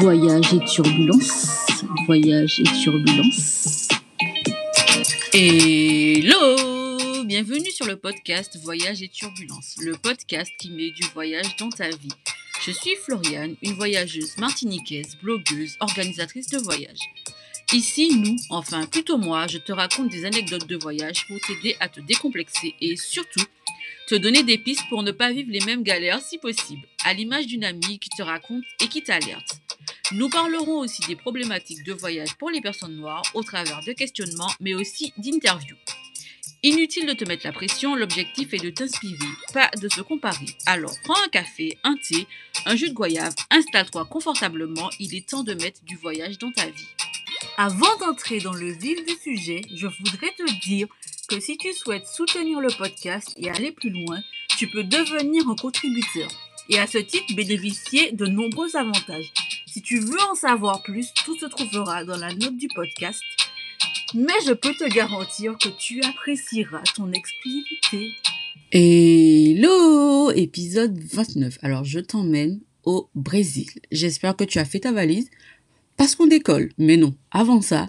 Voyage et turbulence. Voyage et turbulence. Hello Bienvenue sur le podcast Voyage et turbulence, le podcast qui met du voyage dans ta vie. Je suis Floriane, une voyageuse martiniquaise, blogueuse, organisatrice de voyage. Ici, nous, enfin plutôt moi, je te raconte des anecdotes de voyage pour t'aider à te décomplexer et surtout te donner des pistes pour ne pas vivre les mêmes galères si possible, à l'image d'une amie qui te raconte et qui t'alerte. Nous parlerons aussi des problématiques de voyage pour les personnes noires au travers de questionnements mais aussi d'interviews. Inutile de te mettre la pression, l'objectif est de t'inspirer, pas de se comparer. Alors prends un café, un thé, un jus de goyave, installe-toi confortablement, il est temps de mettre du voyage dans ta vie. Avant d'entrer dans le vif du sujet, je voudrais te dire que si tu souhaites soutenir le podcast et aller plus loin, tu peux devenir un contributeur et à ce titre bénéficier de nombreux avantages. Si tu veux en savoir plus, tout se trouvera dans la note du podcast. Mais je peux te garantir que tu apprécieras ton exclusivité. Hello Épisode 29. Alors je t'emmène au Brésil. J'espère que tu as fait ta valise parce qu'on décolle. Mais non, avant ça,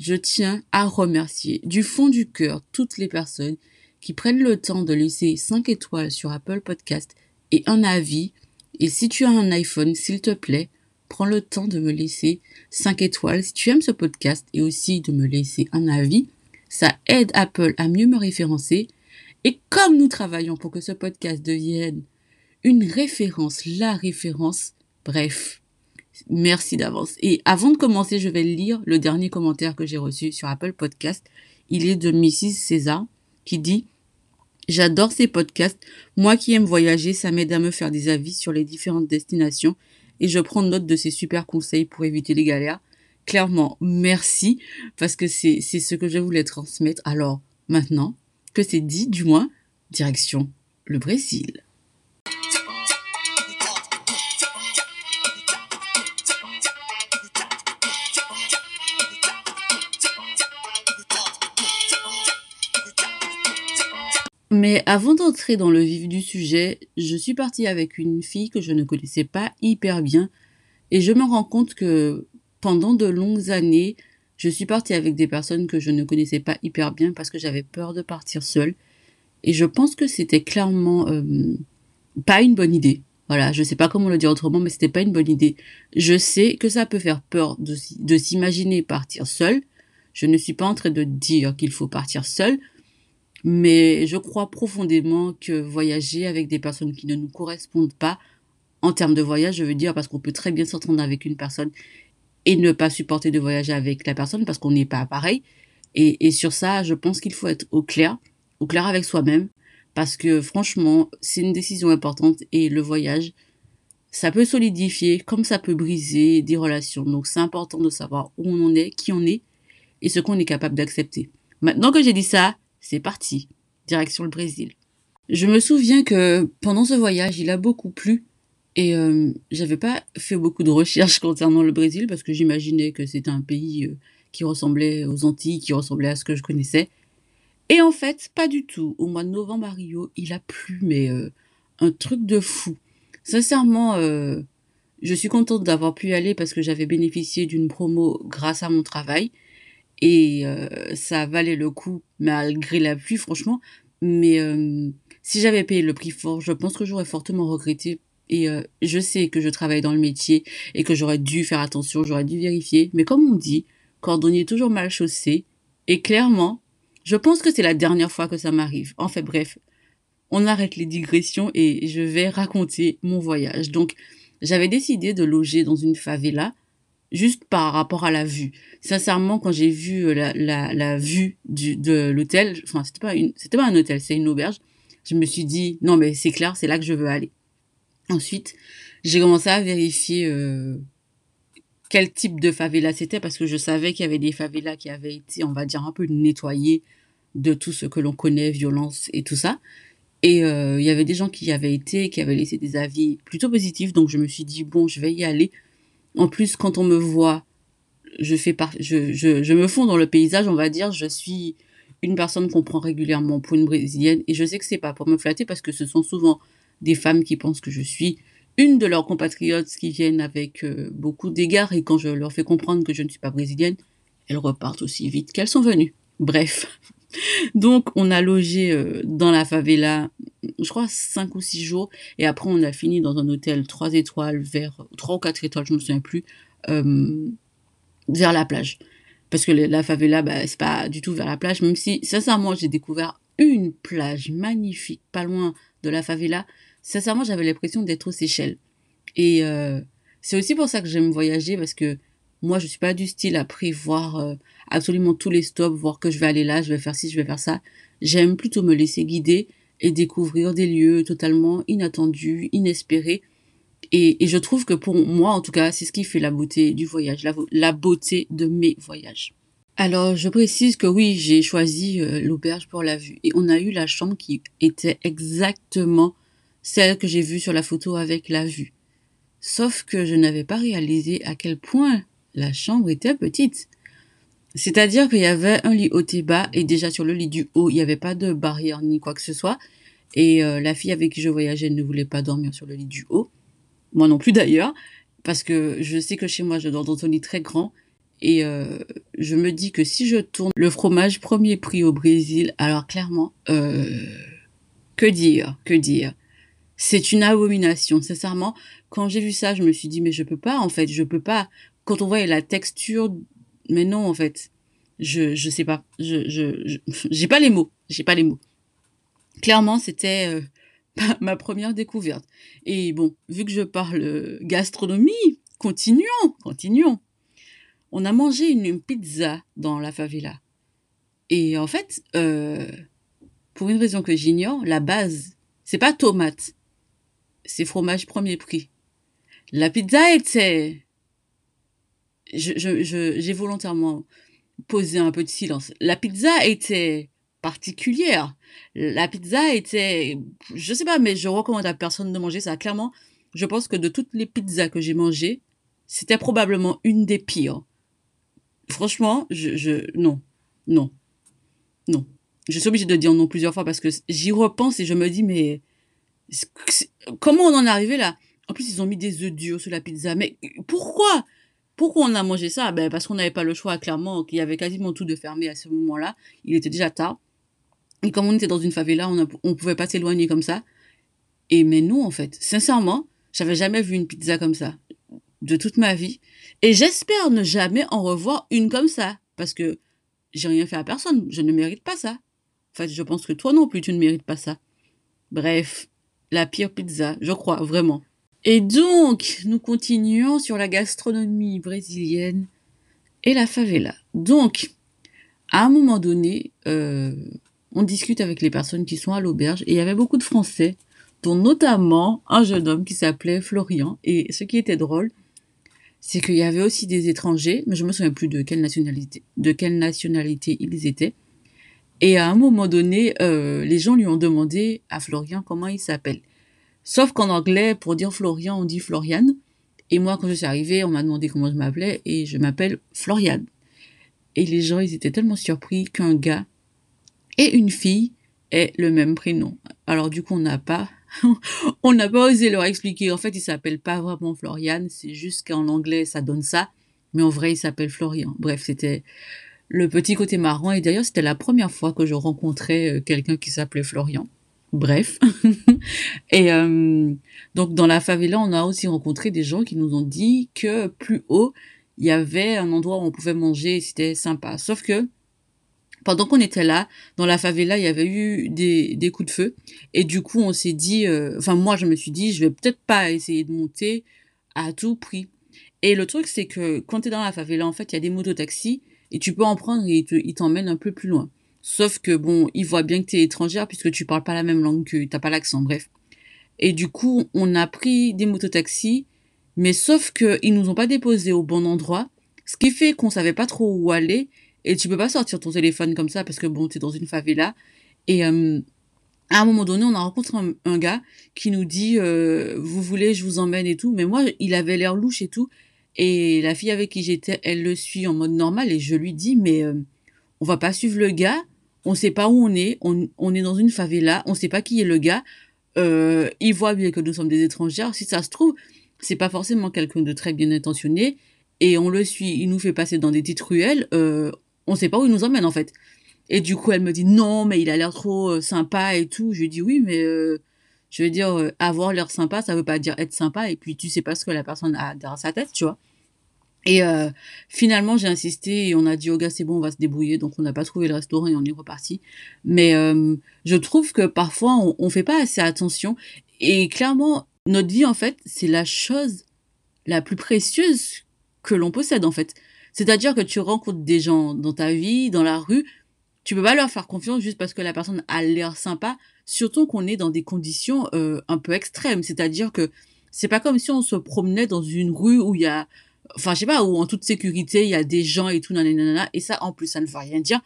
je tiens à remercier du fond du cœur toutes les personnes qui prennent le temps de laisser 5 étoiles sur Apple Podcast et un avis. Et si tu as un iPhone, s'il te plaît, prends le temps de me laisser 5 étoiles si tu aimes ce podcast et aussi de me laisser un avis. Ça aide Apple à mieux me référencer. Et comme nous travaillons pour que ce podcast devienne une référence, la référence, bref, Merci d'avance. Et avant de commencer, je vais lire le dernier commentaire que j'ai reçu sur Apple Podcast. Il est de Mrs. César qui dit J'adore ces podcasts. Moi qui aime voyager, ça m'aide à me faire des avis sur les différentes destinations et je prends note de ces super conseils pour éviter les galères. Clairement, merci parce que c'est ce que je voulais transmettre. Alors, maintenant que c'est dit, du moins, direction le Brésil. Mais avant d'entrer dans le vif du sujet, je suis partie avec une fille que je ne connaissais pas hyper bien et je me rends compte que pendant de longues années, je suis partie avec des personnes que je ne connaissais pas hyper bien parce que j'avais peur de partir seule. Et je pense que c'était clairement euh, pas une bonne idée. Voilà, je sais pas comment le dire autrement, mais c'était pas une bonne idée. Je sais que ça peut faire peur de, de s'imaginer partir seule. Je ne suis pas en train de dire qu'il faut partir seule, mais je crois profondément que voyager avec des personnes qui ne nous correspondent pas, en termes de voyage, je veux dire, parce qu'on peut très bien s'entendre avec une personne et ne pas supporter de voyager avec la personne parce qu'on n'est pas pareil. Et, et sur ça, je pense qu'il faut être au clair, au clair avec soi-même, parce que franchement, c'est une décision importante et le voyage, ça peut solidifier comme ça peut briser des relations. Donc c'est important de savoir où on en est, qui on est et ce qu'on est capable d'accepter. Maintenant que j'ai dit ça, c'est parti, direction le Brésil. Je me souviens que pendant ce voyage, il a beaucoup plu et euh, j'avais pas fait beaucoup de recherches concernant le Brésil parce que j'imaginais que c'était un pays euh, qui ressemblait aux Antilles, qui ressemblait à ce que je connaissais. Et en fait, pas du tout. Au mois de novembre à Rio, il a plu, mais euh, un truc de fou. Sincèrement, je suis contente d'avoir pu y aller parce que j'avais bénéficié d'une promo grâce à mon travail et euh, ça valait le coup malgré la pluie franchement. Mais euh, si j'avais payé le prix fort je pense que j'aurais fortement regretté. Et euh, je sais que je travaille dans le métier et que j'aurais dû faire attention j'aurais dû vérifier. Mais comme on dit cordonnier toujours mal chaussé. Et clairement je pense que c'est la dernière fois que ça m'arrive. En fait bref on arrête les digressions et je vais raconter mon voyage. Donc j'avais décidé de loger dans une favela juste par rapport à la vue. Sincèrement, quand j'ai vu euh, la, la, la vue du, de l'hôtel, enfin, c'était pas une, c'était pas un hôtel, c'est une auberge, je me suis dit, non, mais c'est clair, c'est là que je veux aller. Ensuite, j'ai commencé à vérifier euh, quel type de favela c'était parce que je savais qu'il y avait des favelas qui avaient été, on va dire, un peu nettoyées de tout ce que l'on connaît, violence et tout ça. Et euh, il y avait des gens qui y avaient été, qui avaient laissé des avis plutôt positifs, donc je me suis dit, bon, je vais y aller en plus, quand on me voit, je me fonds dans le paysage, on va dire, je suis une personne qu'on prend régulièrement pour une brésilienne et je sais que c'est pas pour me flatter parce que ce sont souvent des femmes qui pensent que je suis une de leurs compatriotes qui viennent avec euh, beaucoup d'égards et quand je leur fais comprendre que je ne suis pas brésilienne, elles repartent aussi vite qu'elles sont venues. Bref. Donc on a logé euh, dans la favela, je crois cinq ou six jours, et après on a fini dans un hôtel trois étoiles vers trois ou quatre étoiles, je me souviens plus, euh, vers la plage. Parce que la favela, bah, c'est pas du tout vers la plage, même si sincèrement j'ai découvert une plage magnifique, pas loin de la favela. Sincèrement, j'avais l'impression d'être aux Seychelles. Et euh, c'est aussi pour ça que j'aime voyager, parce que moi, je suis pas du style à prévoir euh, absolument tous les stops, voir que je vais aller là, je vais faire ci, je vais faire ça. J'aime plutôt me laisser guider et découvrir des lieux totalement inattendus, inespérés. Et, je trouve que pour moi, en tout cas, c'est ce qui fait la beauté du voyage, la, beauté de mes voyages. Alors, je précise que oui, j'ai choisi euh, l'auberge pour la vue. Et on a eu la chambre qui était exactement celle que j'ai vue sur la photo avec la vue. Sauf que je n'avais pas réalisé à quel point la chambre était petite. C'est-à-dire qu'il y avait un lit haut et bas, et déjà sur le lit du haut, il n'y avait pas de barrière ni quoi que ce soit. Et euh, la fille avec qui je voyageais ne voulait pas dormir sur le lit du haut. Moi non plus d'ailleurs, parce que je sais que chez moi, je dors dans un lit très grand. Et euh, je me dis que si je tourne le fromage premier prix au Brésil, alors clairement, euh, que dire, que dire. C'est une abomination, sincèrement. Quand j'ai vu ça, je me suis dit, mais je peux pas, en fait, je peux pas quand on voit la texture, mais non, en fait, je, je sais pas, je, je, j'ai pas les mots, j'ai pas les mots. Clairement, c'était euh, ma première découverte. Et bon, vu que je parle gastronomie, continuons, continuons. On a mangé une, pizza dans la favela. Et en fait, euh, pour une raison que j'ignore, la base, c'est pas tomate, c'est fromage premier prix. La pizza était j'ai je, je, volontairement posé un peu de silence. La pizza était particulière. La pizza était, je sais pas, mais je recommande à personne de manger ça. Clairement, je pense que de toutes les pizzas que j'ai mangées, c'était probablement une des pires. Franchement, je, je, non, non, non. Je suis obligée de dire non plusieurs fois parce que j'y repense et je me dis, mais comment on en est arrivé là? En plus, ils ont mis des œufs durs sur la pizza. Mais pourquoi? Pourquoi on a mangé ça? Ben Parce qu'on n'avait pas le choix, clairement, qu'il y avait quasiment tout de fermé à ce moment-là. Il était déjà tard. Et comme on était dans une favela, on ne pouvait pas s'éloigner comme ça. Et mais non, en fait, sincèrement, j'avais jamais vu une pizza comme ça de toute ma vie. Et j'espère ne jamais en revoir une comme ça. Parce que j'ai rien fait à personne. Je ne mérite pas ça. En fait, je pense que toi non plus, tu ne mérites pas ça. Bref, la pire pizza, je crois, vraiment. Et donc, nous continuons sur la gastronomie brésilienne et la favela. Donc, à un moment donné, euh, on discute avec les personnes qui sont à l'auberge et il y avait beaucoup de Français, dont notamment un jeune homme qui s'appelait Florian. Et ce qui était drôle, c'est qu'il y avait aussi des étrangers, mais je me souviens plus de quelle nationalité, de ils étaient. Et à un moment donné, euh, les gens lui ont demandé à Florian comment il s'appelle. Sauf qu'en anglais, pour dire Florian, on dit Floriane. Et moi, quand je suis arrivée, on m'a demandé comment je m'appelais et je m'appelle Floriane. Et les gens, ils étaient tellement surpris qu'un gars et une fille aient le même prénom. Alors du coup, on n'a pas, on n'a pas osé leur expliquer. En fait, il s'appelle pas vraiment Floriane, c'est juste qu'en anglais, ça donne ça. Mais en vrai, il s'appelle Florian. Bref, c'était le petit côté marrant. Et d'ailleurs, c'était la première fois que je rencontrais euh, quelqu'un qui s'appelait Florian. Bref. et euh, donc dans la favela, on a aussi rencontré des gens qui nous ont dit que plus haut, il y avait un endroit où on pouvait manger et c'était sympa. Sauf que pendant qu'on était là, dans la favela, il y avait eu des, coups de feu. Et du coup, on s'est dit, euh, enfin moi je me suis dit, je vais peut-être pas essayer de monter à tout prix. Et le truc, c'est que quand tu es dans la favela, en fait, il y a des mototaxis et tu peux en prendre et ils t'emmènent un peu plus loin. Sauf que bon, ils voient bien que tu es étrangère puisque tu parles pas la même langue que t'as pas l'accent, bref. Et du coup, on a pris des mototaxis, mais sauf que ils nous ont pas déposés au bon endroit, ce qui fait qu'on savait pas trop où aller et tu peux pas sortir ton téléphone comme ça parce que bon, es dans une favela. Et euh, à un moment donné, on a rencontré un, gars qui nous dit euh, vous voulez, je vous emmène et tout, mais moi, il avait l'air louche et tout. Et la fille avec qui j'étais, elle le suit en mode normal et je lui dis mais euh, on va pas suivre le gars, on sait pas où on est, on, est dans une favela, on sait pas qui est le gars. euh, il voit bien que nous sommes des étrangères. Si ça se trouve, c'est pas forcément quelqu'un de très bien intentionné et on le suit, il nous fait passer dans des petites ruelles, euh, on sait pas où il nous emmène en fait. Et du coup, elle me dit non, mais il a l'air trop euh, sympa et tout. Je lui dis oui, mais euh, je veux dire, avoir l'air sympa, ça veut pas dire être sympa. Et puis, tu sais pas ce que la personne a derrière sa tête, tu vois. Et euh, finalement, j'ai insisté et on a dit, oh gars, c'est bon, on va se débrouiller. Donc, on n'a pas trouvé le restaurant et on est reparti. Mais euh, je trouve que parfois, on, on fait pas assez attention. Et clairement, notre vie, en fait, c'est la chose la plus précieuse que l'on possède, en fait. C'est-à-dire que tu rencontres des gens dans ta vie, dans la rue, tu peux pas leur faire confiance juste parce que la personne a l'air sympa, surtout qu'on est dans des conditions euh, un peu extrêmes. C'est-à-dire que c'est pas comme si on se promenait dans une rue où il y a, enfin je sais pas, où en toute sécurité il y a des gens et tout, nanana, et ça en plus ça ne veut rien dire.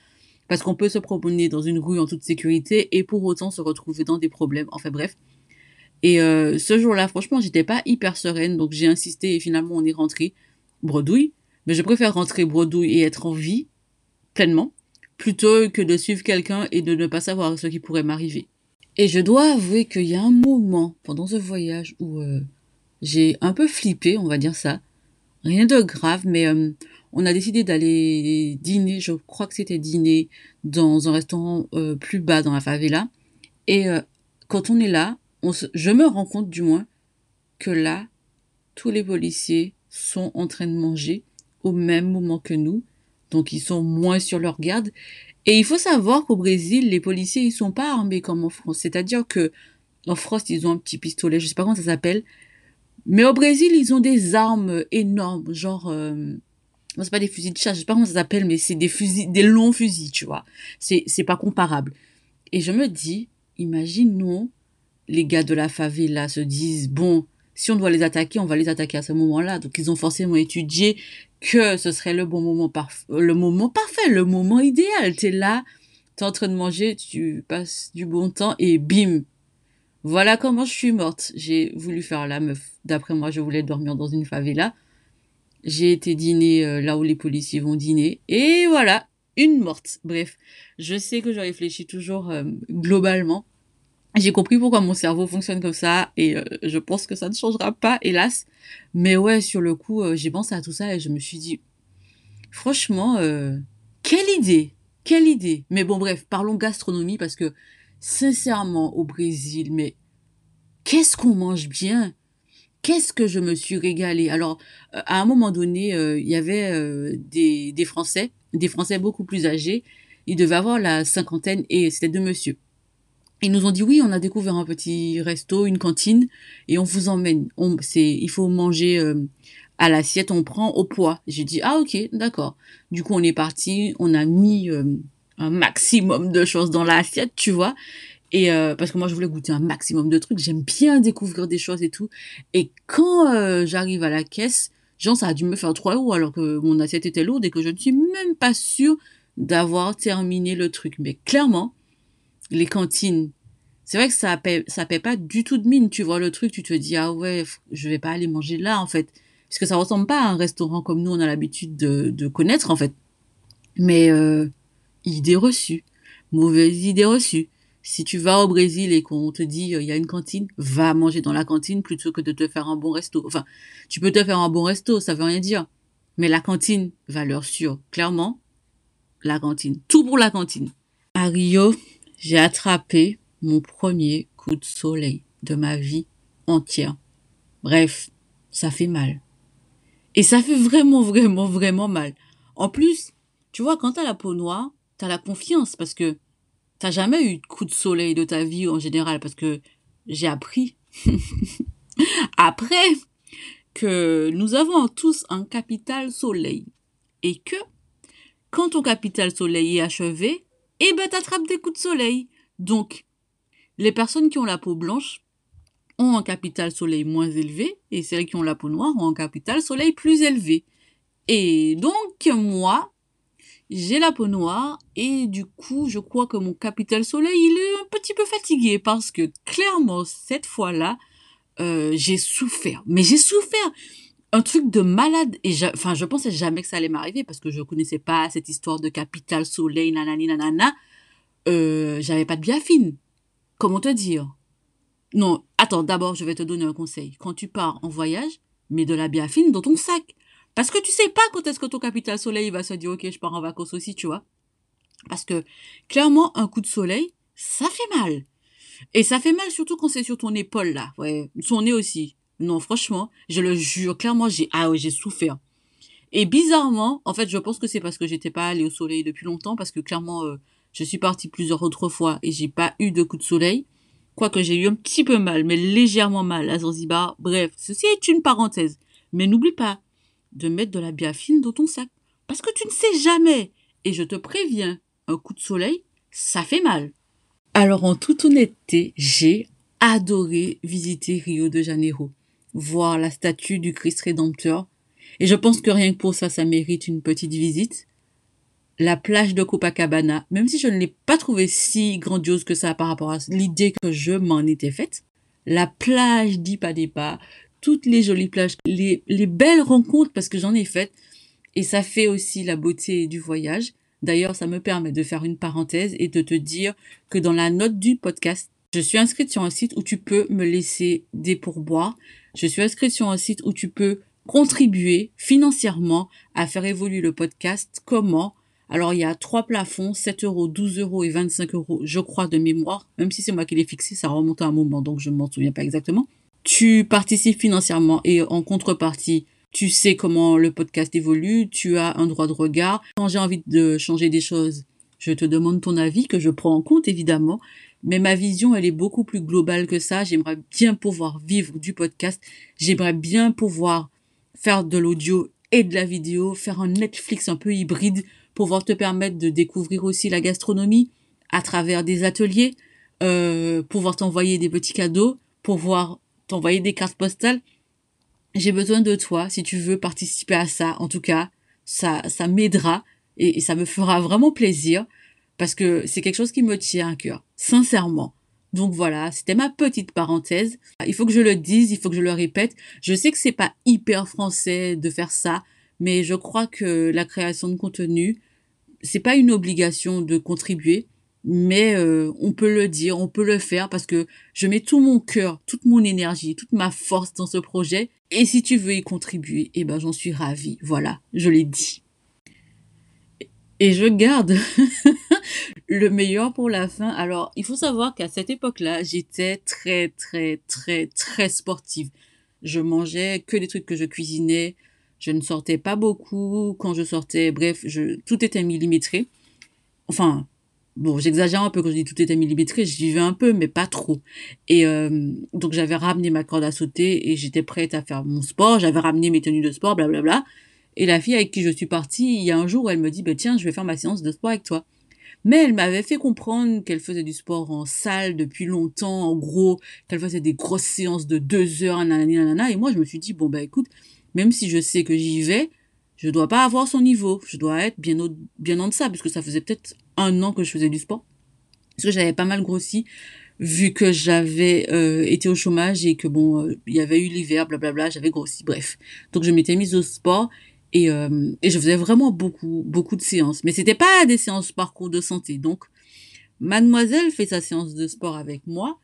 Parce qu'on peut se promener dans une rue en toute sécurité et pour autant se retrouver dans des problèmes. Enfin bref. Et euh, ce jour-là, franchement, j'étais pas hyper sereine, donc j'ai insisté et finalement on est rentré bredouille. Mais je préfère rentrer bredouille et être en vie pleinement plutôt que de suivre quelqu'un et de ne pas savoir ce qui pourrait m'arriver. Et je dois avouer qu'il y a un moment pendant ce voyage où euh, j'ai un peu flippé, on va dire ça. Rien de grave, mais euh, on a décidé d'aller dîner, je crois que c'était dîner, dans un restaurant euh, plus bas dans la favela. Et euh, quand on est là, je me rends compte du moins que là, tous les policiers sont en train de manger au même moment que nous. Donc ils sont moins sur leur garde. Et il faut savoir qu'au Brésil, les policiers, ils sont pas armés comme en France. C'est-à-dire que en France, ils ont un petit pistolet, je sais pas comment ça s'appelle. Mais au Brésil, ils ont des armes énormes, genre, euh, c'est pas des fusils de chasse, je sais pas comment ça s'appelle, mais c'est des fusils, des longs fusils, tu vois. C'est, c'est pas comparable. Et je me dis, imaginons, les gars de la favela se disent, bon, si on doit les attaquer, on va les attaquer à ce moment-là. Donc, ils ont forcément étudié que ce serait le bon moment parfait, le moment parfait, le moment idéal. T'es là, t'es en train de manger, tu passes du bon temps et bim. Voilà comment je suis morte. J'ai voulu faire la meuf. D'après moi, je voulais dormir dans une favela. J'ai été dîner euh, là où les policiers vont dîner. Et voilà, une morte. Bref, je sais que je réfléchis toujours euh, globalement. J'ai compris pourquoi mon cerveau fonctionne comme ça et euh, je pense que ça ne changera pas, hélas. Mais ouais, sur le coup, j'ai pensé à tout ça et je me suis dit, franchement, quelle idée, quelle idée. Mais bon, bref, parlons gastronomie parce que sincèrement, au Brésil, mais qu'est-ce qu'on mange bien? Qu'est-ce que je me suis régalée? Alors, euh, à un moment donné, euh, il y avait euh, des, des Français, des Français beaucoup plus âgés. Ils devaient avoir la cinquantaine et c'était deux monsieur. Ils nous ont dit oui, on a découvert un petit resto, une cantine, et on vous emmène. On, c'est, il faut manger à l'assiette, on prend au poids. J'ai dit ah ok, d'accord. Du coup on est parti, on a mis un maximum de choses dans l'assiette, tu vois. Et euh, parce que moi je voulais goûter un maximum de trucs, j'aime bien découvrir des choses et tout. Et quand euh, j'arrive à la caisse, genre ça a dû me faire 3 euros alors que mon assiette était lourde et que je ne suis même pas sûre d'avoir terminé le truc. Mais clairement, les cantines, c'est vrai que ça paie, ça paie pas du tout de mine. Tu vois le truc, tu te dis, ah ouais, je vais pas aller manger là, en fait. Parce que ça ressemble pas à un restaurant comme nous, on a l'habitude de, de connaître, en fait. Mais, euh, idée reçue. Mauvaise idée reçue. Si tu vas au Brésil et qu'on te dit, euh, il y a une cantine, va manger dans la cantine plutôt que de te faire un bon resto. Enfin, tu peux te faire un bon resto, ça veut rien dire. Mais la cantine, valeur sûre. Clairement, la cantine. Tout pour la cantine. À Rio, j'ai attrapé mon premier coup de soleil de ma vie entière. Bref, ça fait mal. Et ça fait vraiment, vraiment, vraiment mal. En plus, tu vois, quand t'as la peau noire, la confiance parce que t'as jamais eu de coup de soleil de ta vie en général parce que j'ai appris après que nous avons tous un capital soleil et que quand ton capital soleil est achevé, eh ben t'attrapes des coups de soleil. Donc, les personnes qui ont la peau blanche ont un capital soleil moins élevé et celles qui ont la peau noire ont un capital soleil plus élevé. Et donc, moi, j'ai la peau noire et du coup, je crois que mon capital soleil, il est un petit peu fatigué parce que clairement, cette fois-là, euh, j'ai souffert. Mais j'ai souffert un truc de malade et j'a- enfin je pensais jamais que ça allait m'arriver parce que je connaissais pas cette histoire de capital soleil nanani nanana euh, j'avais pas de biafine comment te dire? Non, attends, d'abord, je vais te donner un conseil. Quand tu pars en voyage, mets de la biafine dans ton sac. Parce que tu sais pas quand est-ce que ton capital soleil va se dire, ok, je pars en vacances aussi, tu vois. Parce que, clairement, un coup de soleil, ça fait mal. Et ça fait mal surtout quand c'est sur ton épaule, là. Ouais, son nez aussi. Non, franchement, je le jure, clairement, j'ai, ah ouais, j'ai souffert. Et bizarrement, en fait, je pense que c'est parce que j'étais pas allée au soleil depuis longtemps, parce que clairement, euh, je suis partie plusieurs autres fois et j'ai pas eu de coup de soleil. Quoique j'ai eu un petit peu mal, mais légèrement mal à Zanzibar. Bref, ceci est une parenthèse. Mais n'oublie pas de mettre de la biafine dans ton sac. Parce que tu ne sais jamais. Et je te préviens, un coup de soleil, ça fait mal. Alors en toute honnêteté, j'ai adoré visiter Rio de Janeiro. Voir la statue du Christ Rédempteur. Et je pense que rien que pour ça, ça mérite une petite visite la plage de Copacabana, même si je ne l'ai pas trouvée si grandiose que ça par rapport à l'idée que je m'en étais faite, la plage d'Ipadepa, toutes les jolies plages, les, les belles rencontres parce que j'en ai faites, et ça fait aussi la beauté du voyage. D'ailleurs, ça me permet de faire une parenthèse et de te dire que dans la note du podcast, je suis inscrite sur un site où tu peux me laisser des pourboires. Je suis inscrite sur un site où tu peux contribuer financièrement à faire évoluer le podcast. Comment? Alors, il y a trois plafonds, 7 euros, 12 euros et 25 euros, je crois, de mémoire. Même si c'est moi qui l'ai fixé, ça remonte à un moment, donc je ne m'en souviens pas exactement. Tu participes financièrement et en contrepartie, tu sais comment le podcast évolue, tu as un droit de regard. Quand j'ai envie de changer des choses, je te demande ton avis, que je prends en compte évidemment. Mais ma vision, elle est beaucoup plus globale que ça. J'aimerais bien pouvoir vivre du podcast. J'aimerais bien pouvoir faire de l'audio et de la vidéo, faire un Netflix un peu hybride pouvoir te permettre de découvrir aussi la gastronomie à travers des ateliers, euh, pouvoir t'envoyer des petits cadeaux, pouvoir t'envoyer des cartes postales. J'ai besoin de toi si tu veux participer à ça. En tout cas, ça, ça m'aidera et, ça me fera vraiment plaisir parce que c'est quelque chose qui me tient à cœur, sincèrement. Donc voilà, c'était ma petite parenthèse. Il faut que je le dise, il faut que je le répète. Je sais que c'est pas hyper français de faire ça, mais je crois que la création de contenu, c'est pas une obligation de contribuer, mais euh, on peut le dire, on peut le faire parce que je mets tout mon cœur, toute mon énergie, toute ma force dans ce projet. Et si tu veux y contribuer, eh ben j'en suis ravie. Voilà, je l'ai dit. Et je garde le meilleur pour la fin. Alors, il faut savoir qu'à cette époque-là, j'étais très, très, très, très sportive. Je mangeais que des trucs que je cuisinais. Je ne sortais pas beaucoup. Quand je sortais, bref, je, tout était millimétré. Enfin, bon, j'exagère un peu quand je dis tout était millimétré, je vivais un peu, mais pas trop. Et euh, donc j'avais ramené ma corde à sauter et j'étais prête à faire mon sport. J'avais ramené mes tenues de sport, blablabla. Et la fille avec qui je suis partie, il y a un jour, elle me dit, bah, tiens, je vais faire ma séance de sport avec toi. Mais elle m'avait fait comprendre qu'elle faisait du sport en salle depuis longtemps, en gros, qu'elle faisait des grosses séances de deux heures, nanana, et moi, je me suis dit, bon, bah, écoute, même si je sais que j'y vais, je dois pas avoir son niveau. Je dois être bien, au, bien en deçà, puisque ça faisait peut-être un an que je faisais du sport. Parce que j'avais pas mal grossi, vu que j'avais euh, été au chômage et que bon, euh, il y avait eu l'hiver, blablabla, j'avais grossi, bref. Donc je m'étais mise au sport et, euh, et je faisais vraiment beaucoup, beaucoup de séances. Mais c'était pas des séances parcours de santé. Donc, mademoiselle fait sa séance de sport avec moi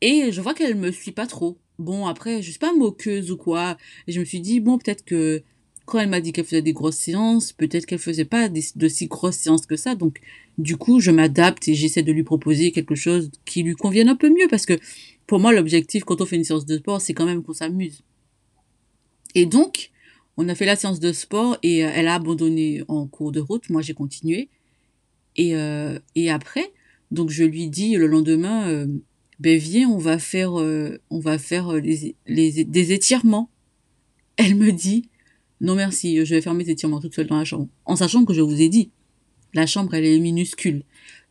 et je vois qu'elle me suit pas trop. Bon, après, je suis pas moqueuse ou quoi. Et je me suis dit, bon, peut-être que quand elle m'a dit qu'elle faisait des grosses séances, peut-être qu'elle faisait pas de si grosses séances que ça. Donc, du coup, je m'adapte et j'essaie de lui proposer quelque chose qui lui convienne un peu mieux parce que pour moi, l'objectif quand on fait une séance de sport, c'est quand même qu'on s'amuse. Et donc, on a fait la séance de sport et euh, elle a abandonné en cours de route. Moi, j'ai continué. Et, euh, et après, donc je lui dis le lendemain, euh, ben viens, on va faire, euh, on va faire euh, les, les, des étirements. Elle me dit, non merci, je vais faire mes étirements toute seule dans la chambre. En sachant que je vous ai dit, la chambre, elle est minuscule.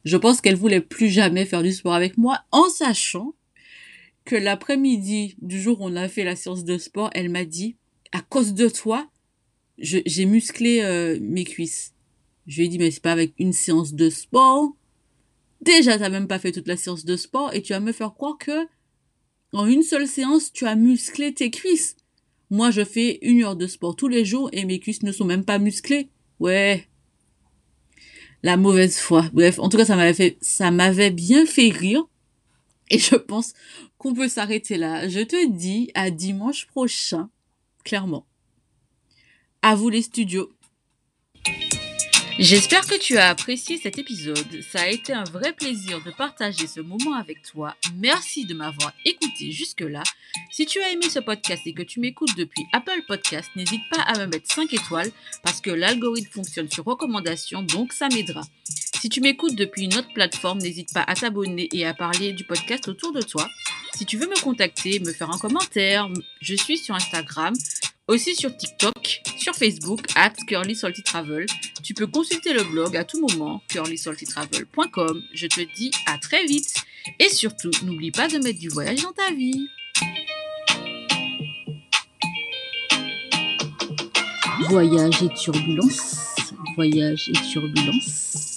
Je pense qu'elle voulait plus jamais faire du sport avec moi, en sachant que l'après-midi du jour où on a fait la séance de sport, elle m'a dit, à cause de toi, j'ai musclé euh, mes cuisses. Je lui ai dit, mais c'est pas avec une séance de sport Déjà, t'as même pas fait toute la séance de sport et tu vas me faire croire que en une seule séance, tu as musclé tes cuisses. Moi, je fais une heure de sport tous les jours et mes cuisses ne sont même pas musclées. Ouais. La mauvaise foi. Bref, en tout cas, ça m'avait fait, ça m'avait bien fait rire. Et je pense qu'on peut s'arrêter là. Je te dis à dimanche prochain, clairement. À vous les studios. J'espère que tu as apprécié cet épisode. Ça a été un vrai plaisir de partager ce moment avec toi. Merci de m'avoir écouté jusque-là. Si tu as aimé ce podcast et que tu m'écoutes depuis Apple Podcast, n'hésite pas à me mettre 5 étoiles parce que l'algorithme fonctionne sur recommandation, donc ça m'aidera. Si tu m'écoutes depuis une autre plateforme, n'hésite pas à t'abonner et à parler du podcast autour de toi. Si tu veux me contacter, me faire un commentaire, je suis sur Instagram, aussi sur TikTok, sur Facebook, at Travel. Tu peux consulter le blog à tout moment, curlysaltytravel.com. Je te dis à très vite. Et surtout, n'oublie pas de mettre du voyage dans ta vie. Voyage et turbulence. Voyage et turbulence.